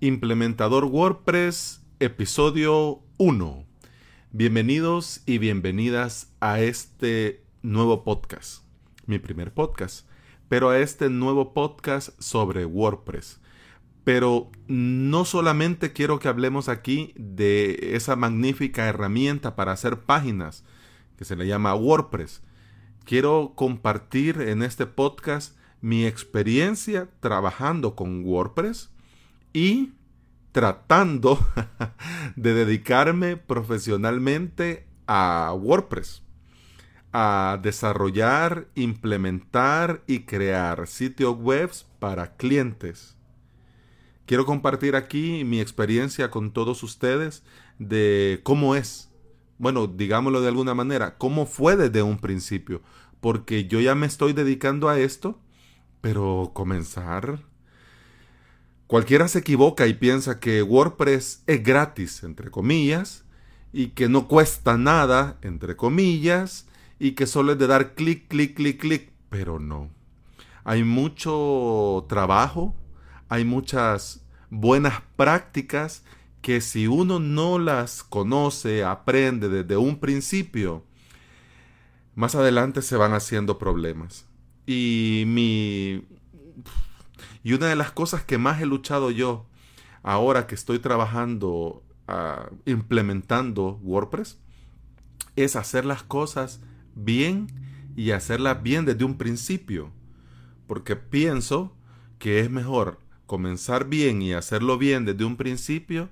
Implementador WordPress, episodio 1. Bienvenidos y bienvenidas a este nuevo podcast, mi primer podcast, pero a este nuevo podcast sobre WordPress. Pero no solamente quiero que hablemos aquí de esa magnífica herramienta para hacer páginas que se le llama WordPress. Quiero compartir en este podcast mi experiencia trabajando con WordPress y tratando de dedicarme profesionalmente a WordPress, a desarrollar, implementar y crear sitios web para clientes. Quiero compartir aquí mi experiencia con todos ustedes de cómo es, bueno, digámoslo de alguna manera, cómo fue desde un principio, porque yo ya me estoy dedicando a esto, pero comenzar Cualquiera se equivoca y piensa que WordPress es gratis, entre comillas, y que no cuesta nada, entre comillas, y que solo es de dar clic, clic, clic, clic, pero no. Hay mucho trabajo, hay muchas buenas prácticas que si uno no las conoce, aprende desde un principio, más adelante se van haciendo problemas. Y mi y una de las cosas que más he luchado yo ahora que estoy trabajando, ah, implementando WordPress, es hacer las cosas bien y hacerlas bien desde un principio. Porque pienso que es mejor comenzar bien y hacerlo bien desde un principio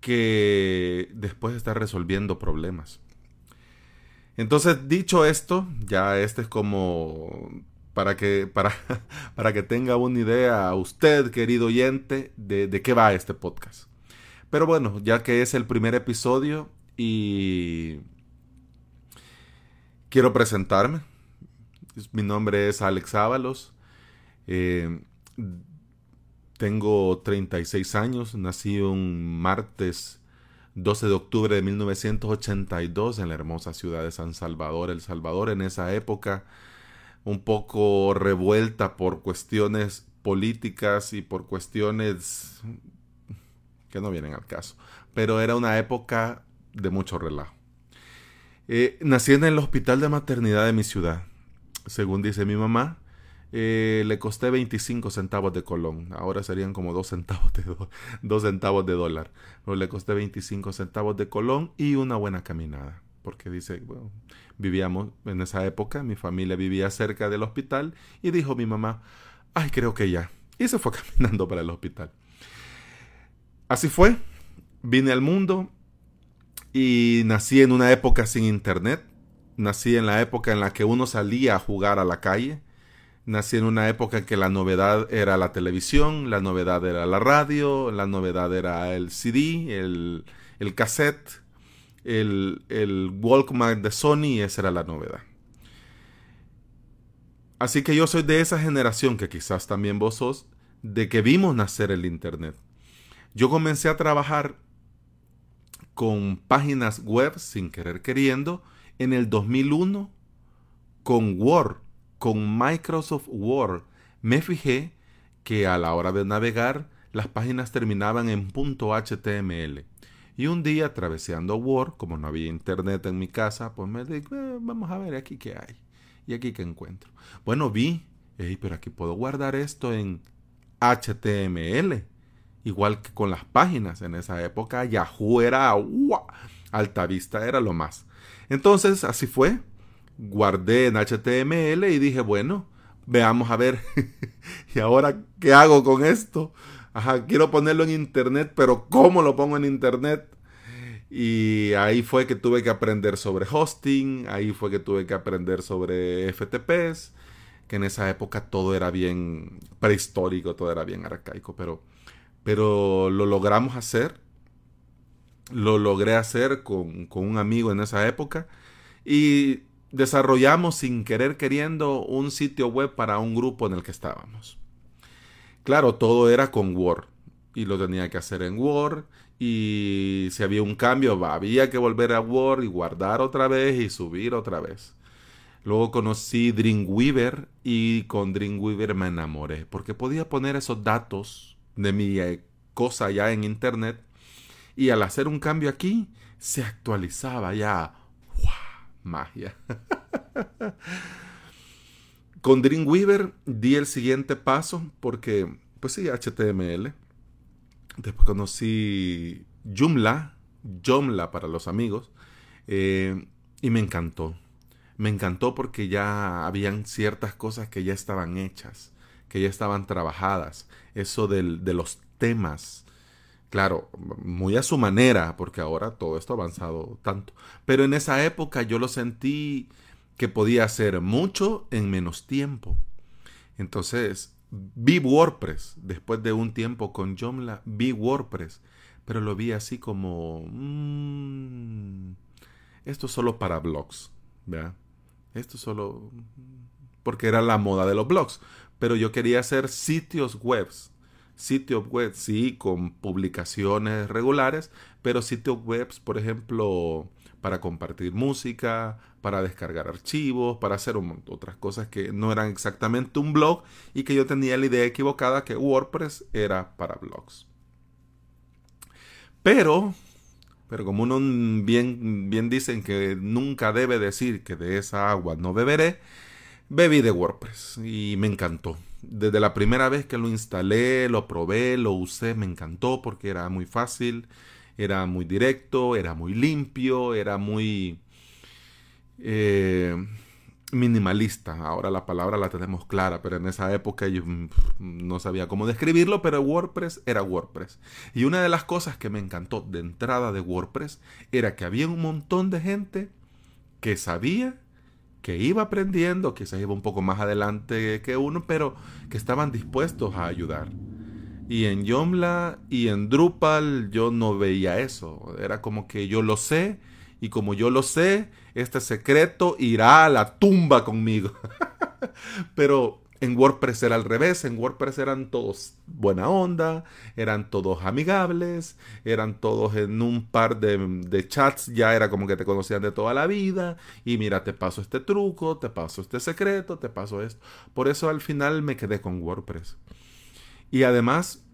que después estar resolviendo problemas. Entonces, dicho esto, ya este es como para que, para, para que tenga una idea usted, querido oyente, de, de qué va este podcast. Pero bueno, ya que es el primer episodio y quiero presentarme. Mi nombre es Alex Ábalos. Eh, tengo 36 años. Nací un martes 12 de octubre de 1982 en la hermosa ciudad de San Salvador, El Salvador. En esa época un poco revuelta por cuestiones políticas y por cuestiones que no vienen al caso. Pero era una época de mucho relajo. Eh, nací en el hospital de maternidad de mi ciudad. Según dice mi mamá, eh, le costé 25 centavos de colón. Ahora serían como 2 centavos de, 2 centavos de dólar. Pero le costé 25 centavos de colón y una buena caminada porque dice, bueno, vivíamos en esa época, mi familia vivía cerca del hospital y dijo mi mamá, ay, creo que ya. Y se fue caminando para el hospital. Así fue, vine al mundo y nací en una época sin internet, nací en la época en la que uno salía a jugar a la calle, nací en una época en que la novedad era la televisión, la novedad era la radio, la novedad era el CD, el, el cassette, el, el Walkman de Sony esa era la novedad. Así que yo soy de esa generación que quizás también vos sos, de que vimos nacer el Internet. Yo comencé a trabajar con páginas web sin querer queriendo en el 2001 con Word, con Microsoft Word. Me fijé que a la hora de navegar las páginas terminaban en .html. Y un día, traveseando Word, como no había internet en mi casa, pues me dije, eh, vamos a ver aquí qué hay. Y aquí qué encuentro. Bueno, vi, pero aquí puedo guardar esto en HTML. Igual que con las páginas. En esa época Yahoo era, ¡Alta Altavista era lo más. Entonces, así fue. Guardé en HTML y dije, bueno, veamos a ver. ¿Y ahora qué hago con esto? Ajá, quiero ponerlo en internet, pero ¿cómo lo pongo en internet? Y ahí fue que tuve que aprender sobre hosting, ahí fue que tuve que aprender sobre FTPs, que en esa época todo era bien prehistórico, todo era bien arcaico, pero, pero lo logramos hacer, lo logré hacer con, con un amigo en esa época y desarrollamos sin querer queriendo un sitio web para un grupo en el que estábamos. Claro, todo era con Word y lo tenía que hacer en Word y si había un cambio había que volver a Word y guardar otra vez y subir otra vez. Luego conocí Dreamweaver y con Dreamweaver me enamoré porque podía poner esos datos de mi eh, cosa ya en internet y al hacer un cambio aquí se actualizaba ya. ¡Wow! Magia. Con Dreamweaver di el siguiente paso porque, pues sí, HTML. Después conocí Joomla, Joomla para los amigos, eh, y me encantó. Me encantó porque ya habían ciertas cosas que ya estaban hechas, que ya estaban trabajadas. Eso del, de los temas, claro, muy a su manera, porque ahora todo esto ha avanzado tanto. Pero en esa época yo lo sentí que podía hacer mucho en menos tiempo. Entonces, vi WordPress después de un tiempo con Joomla, vi WordPress, pero lo vi así como mmm, esto solo para blogs, ¿verdad? Esto solo porque era la moda de los blogs, pero yo quería hacer sitios webs sitios web, sí, con publicaciones regulares, pero sitios web, por ejemplo, para compartir música, para descargar archivos, para hacer otras cosas que no eran exactamente un blog y que yo tenía la idea equivocada que WordPress era para blogs. Pero, pero como uno bien, bien dicen que nunca debe decir que de esa agua no beberé, bebí de WordPress y me encantó desde la primera vez que lo instalé, lo probé, lo usé, me encantó porque era muy fácil, era muy directo, era muy limpio, era muy eh, minimalista. Ahora la palabra la tenemos clara, pero en esa época yo mm, no sabía cómo describirlo, pero WordPress era WordPress. Y una de las cosas que me encantó de entrada de WordPress era que había un montón de gente que sabía que iba aprendiendo, quizás iba un poco más adelante que uno, pero que estaban dispuestos a ayudar. Y en Yomla y en Drupal yo no veía eso. Era como que yo lo sé y como yo lo sé, este secreto irá a la tumba conmigo. pero en WordPress era al revés, en WordPress eran todos buena onda, eran todos amigables, eran todos en un par de, chats, ya era como que te conocían de toda la vida, y mira, te paso este truco, te paso este secreto, te paso esto. Por eso al final me quedé con WordPress. Y además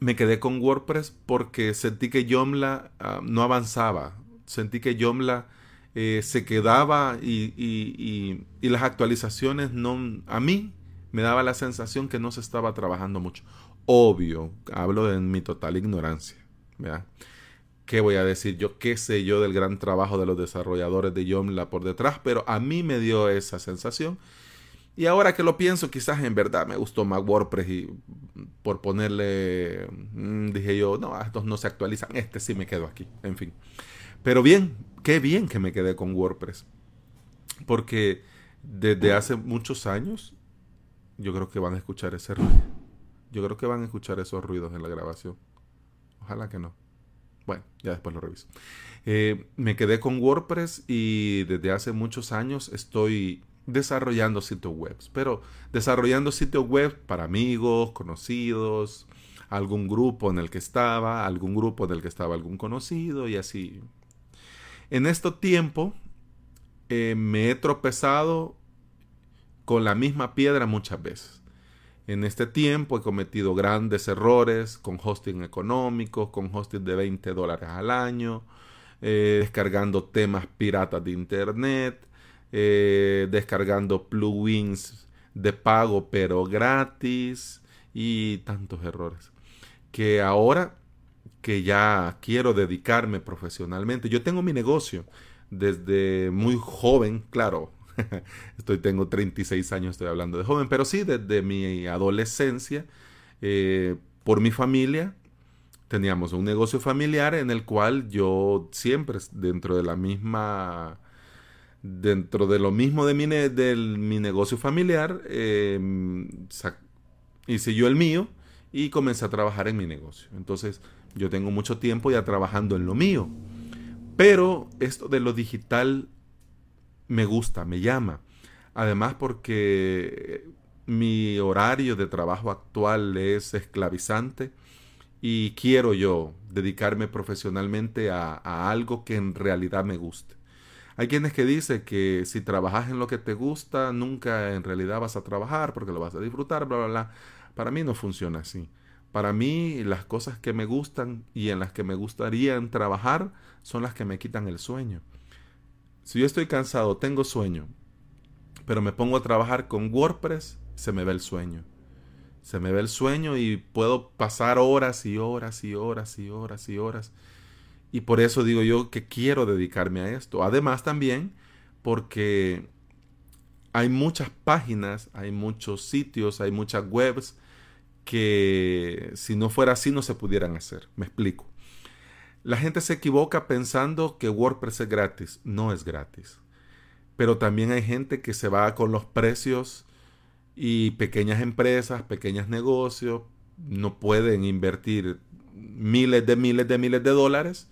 me quedé con WordPress porque sentí que Yomla ah, no avanzaba, sentí que Yomla... Eh, se quedaba y, y, y, las actualizaciones no a mí me daba la sensación que no se estaba trabajando mucho. Obvio, hablo de mi total ignorancia. ¿verdad? ¿Qué voy a decir yo? ¿Qué sé yo del gran trabajo de los desarrolladores de Yomla por detrás? Pero a mí me dio esa sensación. Y ahora que lo pienso, quizás en verdad me gustó más WordPress y por ponerle, mm, dije yo, no, estos no se actualizan, este sí me quedo aquí, en fin. Pero bien, qué bien que me quedé con WordPress. Porque desde hace muchos años yo creo que van a escuchar ese ruido. Yo creo que van a escuchar esos ruidos en la grabación. Ojalá que no. Bueno, ya después lo reviso. Eh, me quedé con WordPress y desde hace muchos años estoy desarrollando sitios web. Pero desarrollando sitios web para amigos, conocidos, algún grupo en el que estaba, algún grupo en el que estaba algún conocido y así. En este tiempo eh, me he tropezado con la misma piedra muchas veces. En este tiempo he cometido grandes errores con hosting económicos, con hosting de 20 dólares al año, eh, descargando temas piratas de internet, eh, descargando plugins de pago pero gratis y tantos errores. Que ahora que ya quiero dedicarme profesionalmente, yo tengo mi negocio desde muy joven, claro, estoy, tengo 36 años, estoy hablando de joven, pero sí, desde mi adolescencia, eh, por mi familia, teníamos un negocio familiar en el cual yo siempre, dentro de la misma, dentro de lo mismo de mi, negocio familiar, em, hice yo el mío y comencé a trabajar en mi negocio. Entonces, yo tengo mucho tiempo ya trabajando en lo mío. Pero esto de lo digital me gusta, me llama. Además porque mi horario de trabajo actual es esclavizante y quiero yo dedicarme profesionalmente a, algo que en realidad me guste. Hay quienes que dicen que si trabajas en lo que te gusta, nunca en realidad vas a trabajar porque lo vas a disfrutar, bla, bla, bla. Para mí no funciona así. Para mí, las cosas que me gustan y en las que me gustaría trabajar son las que me quitan el sueño. Si yo estoy cansado, tengo sueño, pero me pongo a trabajar con WordPress, se me ve el sueño. Se me ve el sueño y puedo pasar horas y horas y horas y horas y horas. Y por eso digo yo que quiero dedicarme a esto. Además también porque hay muchas páginas, hay muchos sitios, hay muchas webs que si no fuera así no se pudieran hacer. Me explico. La gente se equivoca pensando que WordPress es gratis. No es gratis. Pero también hay gente que se va con los precios y pequeñas empresas, pequeños negocios, no pueden invertir miles de miles de miles de dólares,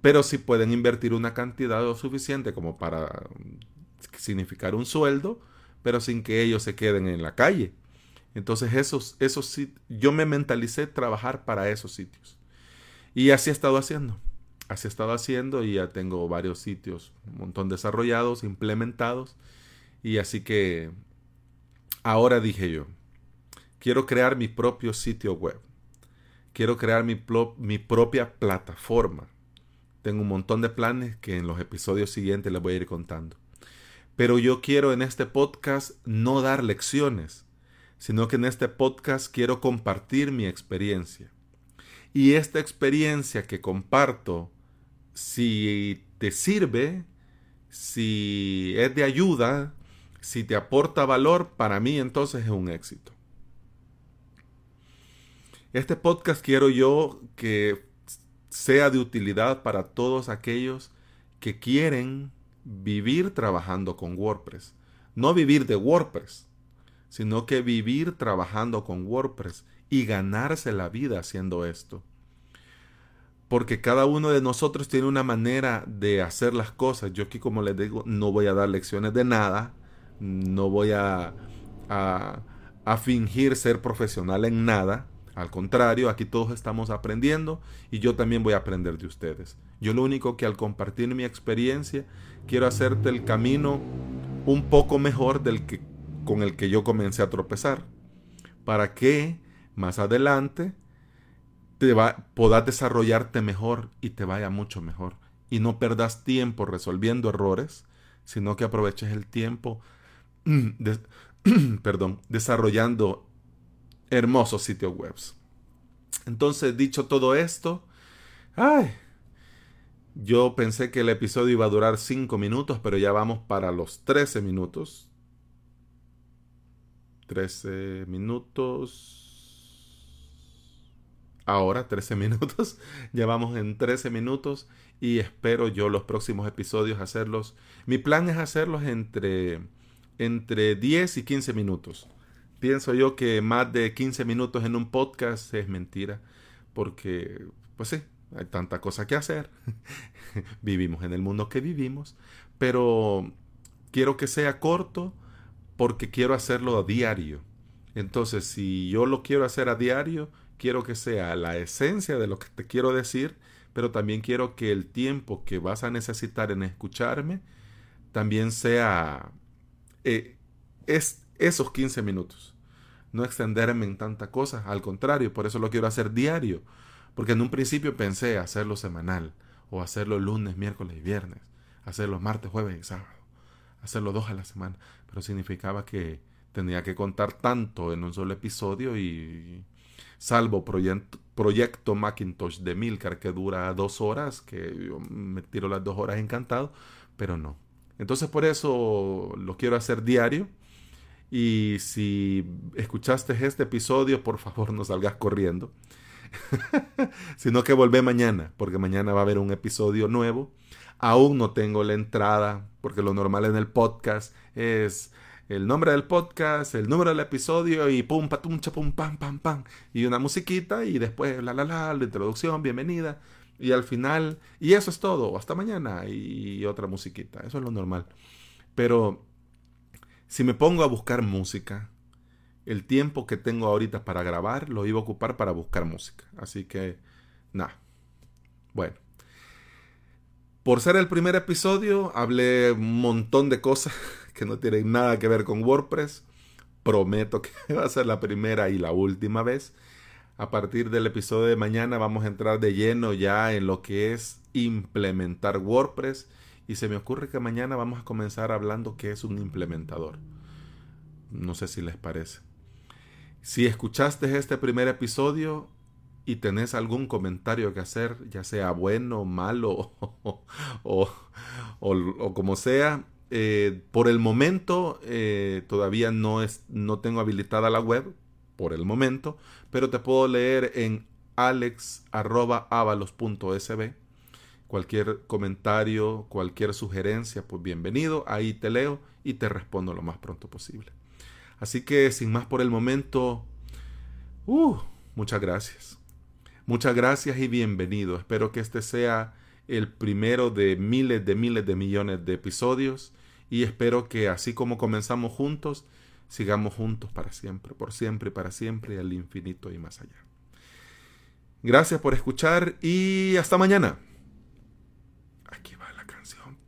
pero sí pueden invertir una cantidad suficiente como para significar un sueldo, pero sin que ellos se queden en la calle. Entonces, esos, esos yo me mentalicé trabajar para esos sitios. Y así he estado haciendo. Así he estado haciendo y ya tengo varios sitios, un montón desarrollados, implementados. Y así que ahora dije yo, quiero crear mi propio sitio web. Quiero crear mi, mi propia plataforma. Tengo un montón de planes que en los episodios siguientes les voy a ir contando. Pero yo quiero en este podcast no dar lecciones, sino que en este podcast quiero compartir mi experiencia. Y esta experiencia que comparto, si te sirve, si es de ayuda, si te aporta valor, para mí entonces es un éxito. Este podcast quiero yo que sea de utilidad para todos aquellos que quieren vivir trabajando con WordPress. No vivir de WordPress, sino que vivir trabajando con WordPress y ganarse la vida haciendo esto. Porque cada uno de nosotros tiene una manera de hacer las cosas. Yo aquí, como les digo, no voy a dar lecciones de nada, no voy a, a, a fingir ser profesional en nada. Al contrario, aquí todos estamos aprendiendo y yo también voy a aprender de ustedes. Yo lo único que al compartir mi experiencia, quiero hacerte el camino un poco mejor del que con el que yo comencé a tropezar, para que más adelante te va, puedas desarrollarte mejor y te vaya mucho mejor. Y no perdas tiempo resolviendo errores, sino que aproveches el tiempo perdón, desarrollando hermosos sitios web. Entonces, dicho todo esto, ay, yo pensé que el episodio iba a durar 5 minutos, pero ya vamos para los 13 minutos. 13 minutos. Ahora 13 minutos. ya vamos en 13 minutos y espero yo los próximos episodios hacerlos. Mi plan es hacerlos entre, entre 10 y 15 minutos. Pienso yo que más de 15 minutos en un podcast es mentira. Porque, pues sí, hay tanta cosa que hacer. vivimos en el mundo que vivimos, pero quiero que sea corto porque quiero hacerlo a diario. Entonces, si yo lo quiero hacer a diario, quiero que sea la esencia de lo que te quiero decir, pero también quiero que el tiempo que vas a necesitar en escucharme también sea eh, es esos 15 minutos. No extenderme en tanta cosa, al contrario, por eso lo quiero hacer diario, porque en un principio pensé hacerlo semanal, o hacerlo lunes, miércoles y viernes, hacerlo martes, jueves y sábado, hacerlo dos a la semana, pero significaba que tenía que contar tanto en un solo episodio y salvo proyecto, proyecto Macintosh de Milcar que dura dos horas, que yo me tiro las dos horas encantado, pero no. Entonces por eso lo quiero hacer diario. Y si escuchaste este episodio, por favor no salgas corriendo. sino que volvé mañana, porque mañana va a haber un episodio nuevo. Aún no tengo la entrada, porque lo normal en el podcast es el nombre del podcast, el número del episodio y pum, patum, pum, pam, pam, pam. Y una musiquita y después la, la, la, la introducción, bienvenida. Y al final, y eso es todo, hasta mañana y otra musiquita. Eso es lo normal. Pero si me pongo a buscar música, el tiempo que tengo ahorita para grabar lo iba a ocupar para buscar música. Así que, nada. Bueno. Por ser el primer episodio, hablé un montón de cosas que no tienen nada que ver con WordPress. Prometo que va a ser la primera y la última vez. A partir del episodio de mañana vamos a entrar de lleno ya en lo que es implementar WordPress y se me ocurre que mañana vamos a comenzar hablando qué es un implementador. No sé si les parece. Si escuchaste este primer episodio y tenés algún comentario que hacer, ya sea bueno, malo o, o, como sea, eh, por el momento eh, todavía no, es, no tengo habilitada la web, por el momento, pero te puedo leer en alex.avalos.sb. Cualquier comentario, cualquier sugerencia, pues bienvenido. Ahí te leo y te respondo lo más pronto posible. Así que sin más por el momento, uh, muchas gracias. Muchas gracias y bienvenido. Espero que este sea el primero de miles de miles de millones de episodios y espero que así como comenzamos juntos, sigamos juntos para siempre, por siempre y para siempre al infinito y más allá. Gracias por escuchar y hasta mañana